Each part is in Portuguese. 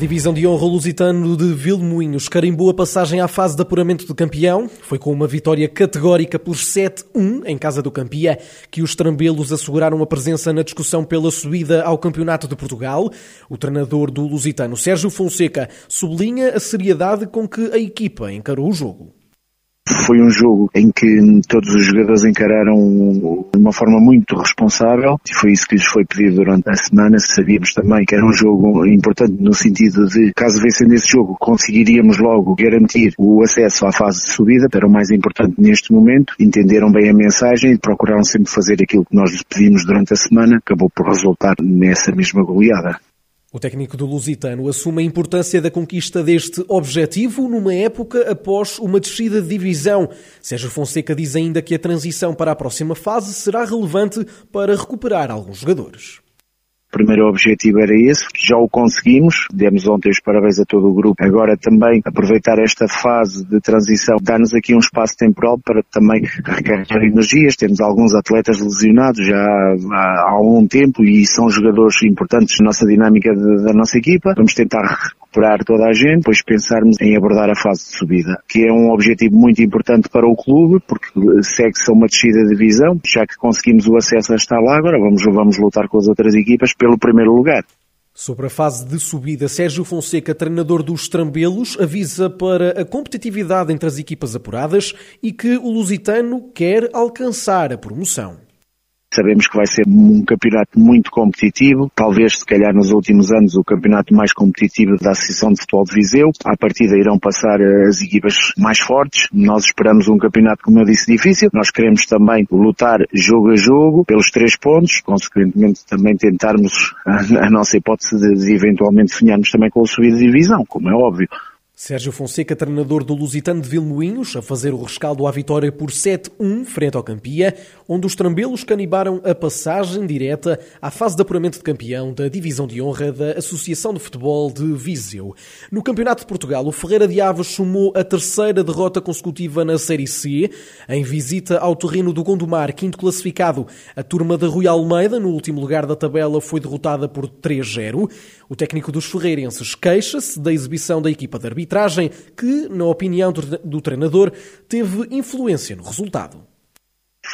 Divisão de honra, Lusitano de Vilmoinhos carimbou a passagem à fase de apuramento de campeão. Foi com uma vitória categórica por 7-1 em casa do Campia que os trambelos asseguraram a presença na discussão pela subida ao Campeonato de Portugal. O treinador do Lusitano, Sérgio Fonseca, sublinha a seriedade com que a equipa encarou o jogo. Foi um jogo em que todos os jogadores encararam de uma forma muito responsável e foi isso que lhes foi pedido durante a semana. Sabíamos também que era um jogo importante no sentido de, caso vencendo esse jogo, conseguiríamos logo garantir o acesso à fase de subida. Era o mais importante neste momento. Entenderam bem a mensagem e procuraram sempre fazer aquilo que nós lhes pedimos durante a semana. Acabou por resultar nessa mesma goleada. O técnico do Lusitano assume a importância da conquista deste objetivo numa época após uma descida de divisão. Sérgio Fonseca diz ainda que a transição para a próxima fase será relevante para recuperar alguns jogadores. O primeiro objetivo era esse, já o conseguimos, demos ontem os parabéns a todo o grupo. Agora também aproveitar esta fase de transição, dar-nos aqui um espaço temporal para também recarregar energias. Temos alguns atletas lesionados já há, há algum tempo e são jogadores importantes na nossa dinâmica de, da nossa equipa. Vamos tentar recuperar toda a gente, depois pensarmos em abordar a fase de subida, que é um objetivo muito importante para o clube, porque segue-se a uma descida de divisão, já que conseguimos o acesso a estar lá, agora vamos, vamos lutar com as outras equipas pelo primeiro lugar. Sobre a fase de subida, Sérgio Fonseca, treinador dos Trambelos, avisa para a competitividade entre as equipas apuradas e que o Lusitano quer alcançar a promoção. Sabemos que vai ser um campeonato muito competitivo, talvez se calhar nos últimos anos o campeonato mais competitivo da Associação de Futebol de Viseu. À partida irão passar as equipas mais fortes. Nós esperamos um campeonato, como eu disse, difícil. Nós queremos também lutar jogo a jogo pelos três pontos, consequentemente também tentarmos a, nossa hipótese de, de eventualmente finharmos também com a subida de divisão, como é óbvio. Sérgio Fonseca, treinador do Lusitano de Vilmoinhos, a fazer o rescaldo à vitória por 7-1 frente ao Campia, onde os trambelos canibaram a passagem direta à fase de apuramento de campeão da Divisão de Honra da Associação de Futebol de Viseu. No Campeonato de Portugal, o Ferreira de Aves sumou a terceira derrota consecutiva na Série C, em visita ao terreno do Gondomar, quinto classificado. A turma da Rui Almeida, no último lugar da tabela, foi derrotada por 3-0. O técnico dos ferreirenses queixa-se da exibição da equipa de arbitro arbitragem que, na opinião do treinador, teve influência no resultado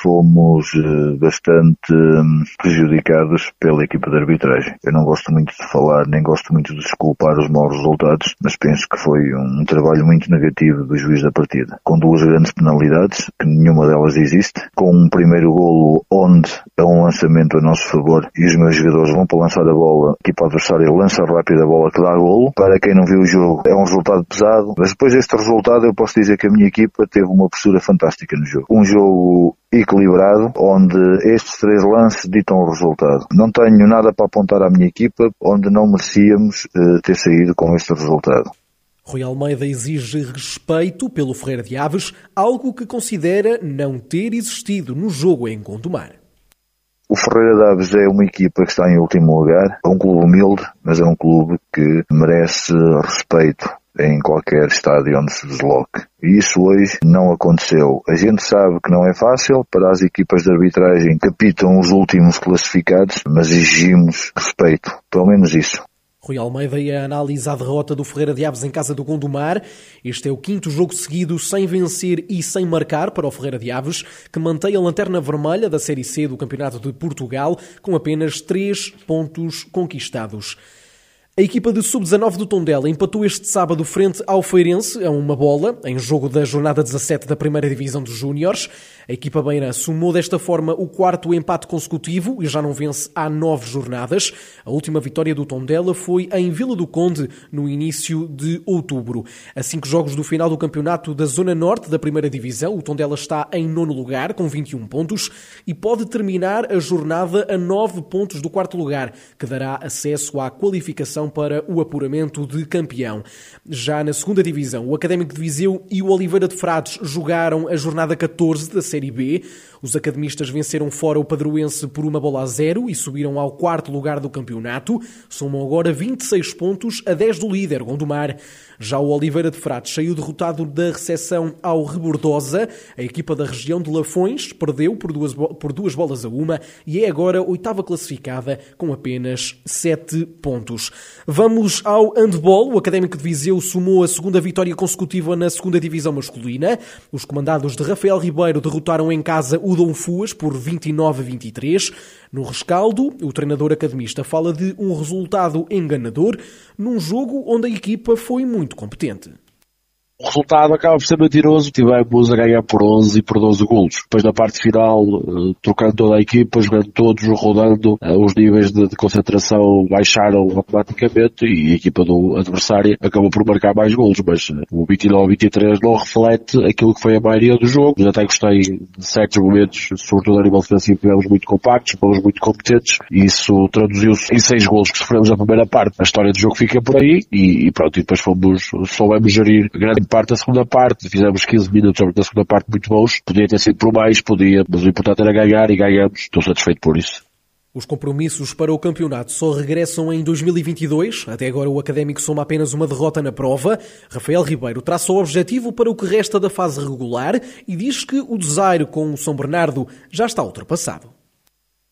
fomos eh, bastante hum, prejudicados pela equipa de arbitragem. Eu não gosto muito de falar, nem gosto muito de desculpar os maus resultados, mas penso que foi um trabalho muito negativo do juiz da partida. Com duas grandes penalidades, que nenhuma delas existe, com um primeiro golo onde é um lançamento a nosso favor e os meus jogadores vão para lançar a bola, a equipa adversária lança rápido a bola que dá golo. Para quem não viu o jogo, é um resultado pesado, mas depois deste resultado eu posso dizer que a minha equipa teve uma postura fantástica no jogo. Um jogo equilibrado, onde estes três lances ditam o resultado. Não tenho nada para apontar à minha equipa, onde não merecíamos uh, ter saído com este resultado. Rui Almeida exige respeito pelo Ferreira de Aves, algo que considera não ter existido no jogo em Gondomar. O Ferreira de Aves é uma equipa que está em último lugar, é um clube humilde, mas é um clube que merece respeito em qualquer estádio onde se desloque. E isso hoje não aconteceu. A gente sabe que não é fácil para as equipas de arbitragem que apitam os últimos classificados, mas exigimos respeito. Pelo menos isso. Rui Almeida e a análise à derrota do Ferreira de Aves em casa do Gondomar. Este é o quinto jogo seguido sem vencer e sem marcar para o Ferreira de Aves, que mantém a lanterna vermelha da Série C do Campeonato de Portugal com apenas três pontos conquistados. A equipa de sub-19 do Tondela empatou este sábado frente ao Feirense a uma bola, em jogo da jornada 17 da primeira divisão dos Júniores. A equipa beira sumou desta forma o quarto empate consecutivo e já não vence há nove jornadas. A última vitória do Tondela foi em Vila do Conde, no início de outubro. A cinco jogos do final do campeonato da Zona Norte da primeira divisão, o Tondela está em nono lugar, com 21 pontos, e pode terminar a jornada a nove pontos do quarto lugar, que dará acesso à qualificação para o apuramento de campeão. Já na segunda divisão, o Académico de Viseu e o Oliveira de Frades jogaram a jornada 14 da Série B. Os academistas venceram fora o Padroense por uma bola a zero e subiram ao quarto lugar do campeonato. Somam agora 26 pontos a 10 do líder, Gondomar. Já o Oliveira de Frades saiu derrotado da recepção ao Rebordosa. A equipa da região de Lafões perdeu por duas, por duas bolas a uma e é agora oitava classificada com apenas 7 pontos. Vamos ao handball. O Académico de Viseu somou a segunda vitória consecutiva na segunda divisão masculina. Os comandados de Rafael Ribeiro derrotaram em casa o Dom Fuas por 29 a 23. No rescaldo, o treinador academista fala de um resultado enganador num jogo onde a equipa foi muito competente. O resultado acaba por ser mentiroso. Tivemos a ganhar por 11 e por 12 golos. Depois na parte final, eh, trocando toda a equipa, jogando todos, rodando, eh, os níveis de, de concentração baixaram automaticamente e a equipa do adversário acabou por marcar mais golos. Mas eh, o 29-23 não reflete aquilo que foi a maioria do jogo. Eu até gostei de certos momentos, sobretudo a nível defensivo, tivemos muito compactos, fomos muito competentes e isso traduziu-se em seis golos que sofremos na primeira parte. A história do jogo fica por aí e, e pronto, e depois fomos, soubemos gerir grande parte da segunda parte, fizemos 15 minutos da segunda parte muito bons, podia ter sido por mais, podia, mas o importante era ganhar e ganhamos, estou satisfeito por isso. Os compromissos para o campeonato só regressam em 2022. Até agora o Académico soma apenas uma derrota na prova. Rafael Ribeiro traça o objetivo para o que resta da fase regular e diz que o desaire com o São Bernardo já está ultrapassado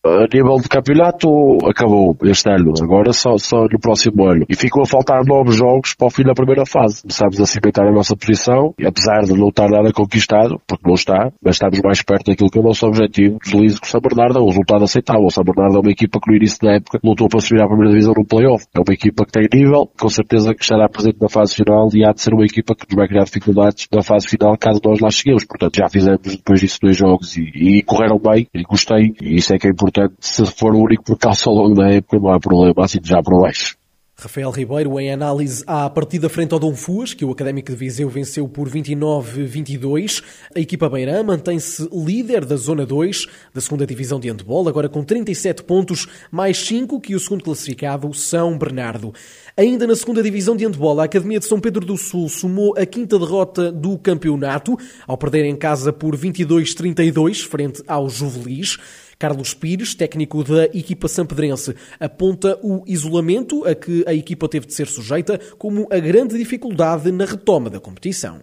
a nível de campeonato acabou este ano, agora só, só no próximo ano. E ficou a faltar novos jogos para o fim da primeira fase. Começámos a cimentar a nossa posição, e apesar de não estar nada conquistado, porque não está, mas estamos mais perto daquilo que é o nosso objetivo. Deslize com o São Bernardo um resultado aceitável. O São Bernardo é uma equipa que no início da época lutou para subir à primeira divisão no playoff. É uma equipa que tem nível, com certeza que estará presente na fase final e há de ser uma equipa que nos vai criar dificuldades na fase final caso nós lá cheguemos. Portanto, já fizemos depois disso dois jogos e, e correram bem, e gostei, e isso é que é importante Portanto, se for o único percalço ao longo da época, não há problema, assim já por baixo. Rafael Ribeiro em análise à partida frente ao Dom Fuas, que o Académico de Viseu venceu por 29-22. A equipa beirã mantém-se líder da Zona 2 da segunda Divisão de Handball, agora com 37 pontos, mais 5 que o segundo classificado, São Bernardo. Ainda na segunda Divisão de Handball, a Academia de São Pedro do Sul somou a quinta derrota do campeonato, ao perder em casa por 22-32 frente ao Juvelis. Carlos Pires, técnico da equipa sampedrense, aponta o isolamento a que a equipa teve de ser sujeita como a grande dificuldade na retoma da competição.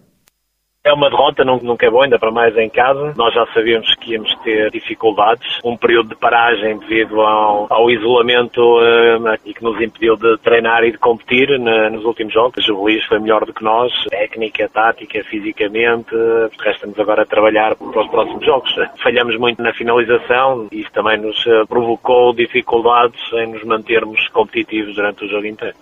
É uma derrota, nunca é bom, ainda para mais em casa. Nós já sabíamos que íamos ter dificuldades. Um período de paragem devido ao, ao isolamento uh, e que nos impediu de treinar e de competir na, nos últimos jogos. O Luís foi melhor do que nós, técnica, tática, fisicamente. Resta-nos agora trabalhar para os próximos jogos. Falhamos muito na finalização e isso também nos uh, provocou dificuldades em nos mantermos competitivos durante o jogo inteiro.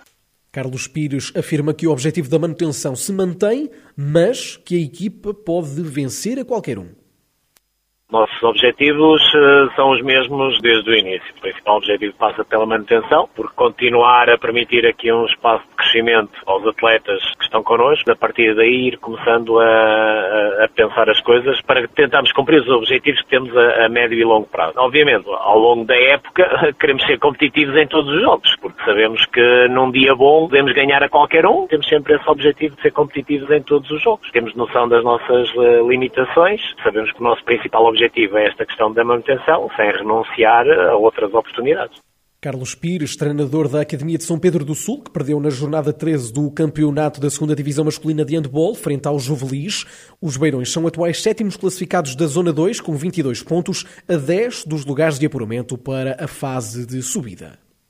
Carlos Pires afirma que o objetivo da manutenção se mantém, mas que a equipa pode vencer a qualquer um. Nossos objetivos uh, são os mesmos desde o início. O principal objetivo passa pela manutenção, por continuar a permitir aqui um espaço de crescimento aos atletas que estão connosco, a partir daí ir começando a, a, pensar as coisas para tentarmos cumprir os objetivos que temos a, a, médio e longo prazo. Obviamente, ao longo da época, queremos ser competitivos em todos os jogos, porque sabemos que num dia bom podemos ganhar a qualquer um, temos sempre esse objetivo de ser competitivos em todos os jogos. Temos noção das nossas uh, limitações, sabemos que o nosso principal objetivo objetivo é esta questão da manutenção, sem renunciar a outras oportunidades. Carlos Pires, treinador da Academia de São Pedro do Sul, que perdeu na jornada 13 do campeonato da 2 Divisão Masculina de Handball, frente ao Juvelis. Os Beirões são atuais sétimos classificados da Zona 2, com 22 pontos, a 10 dos lugares de apuramento para a fase de subida.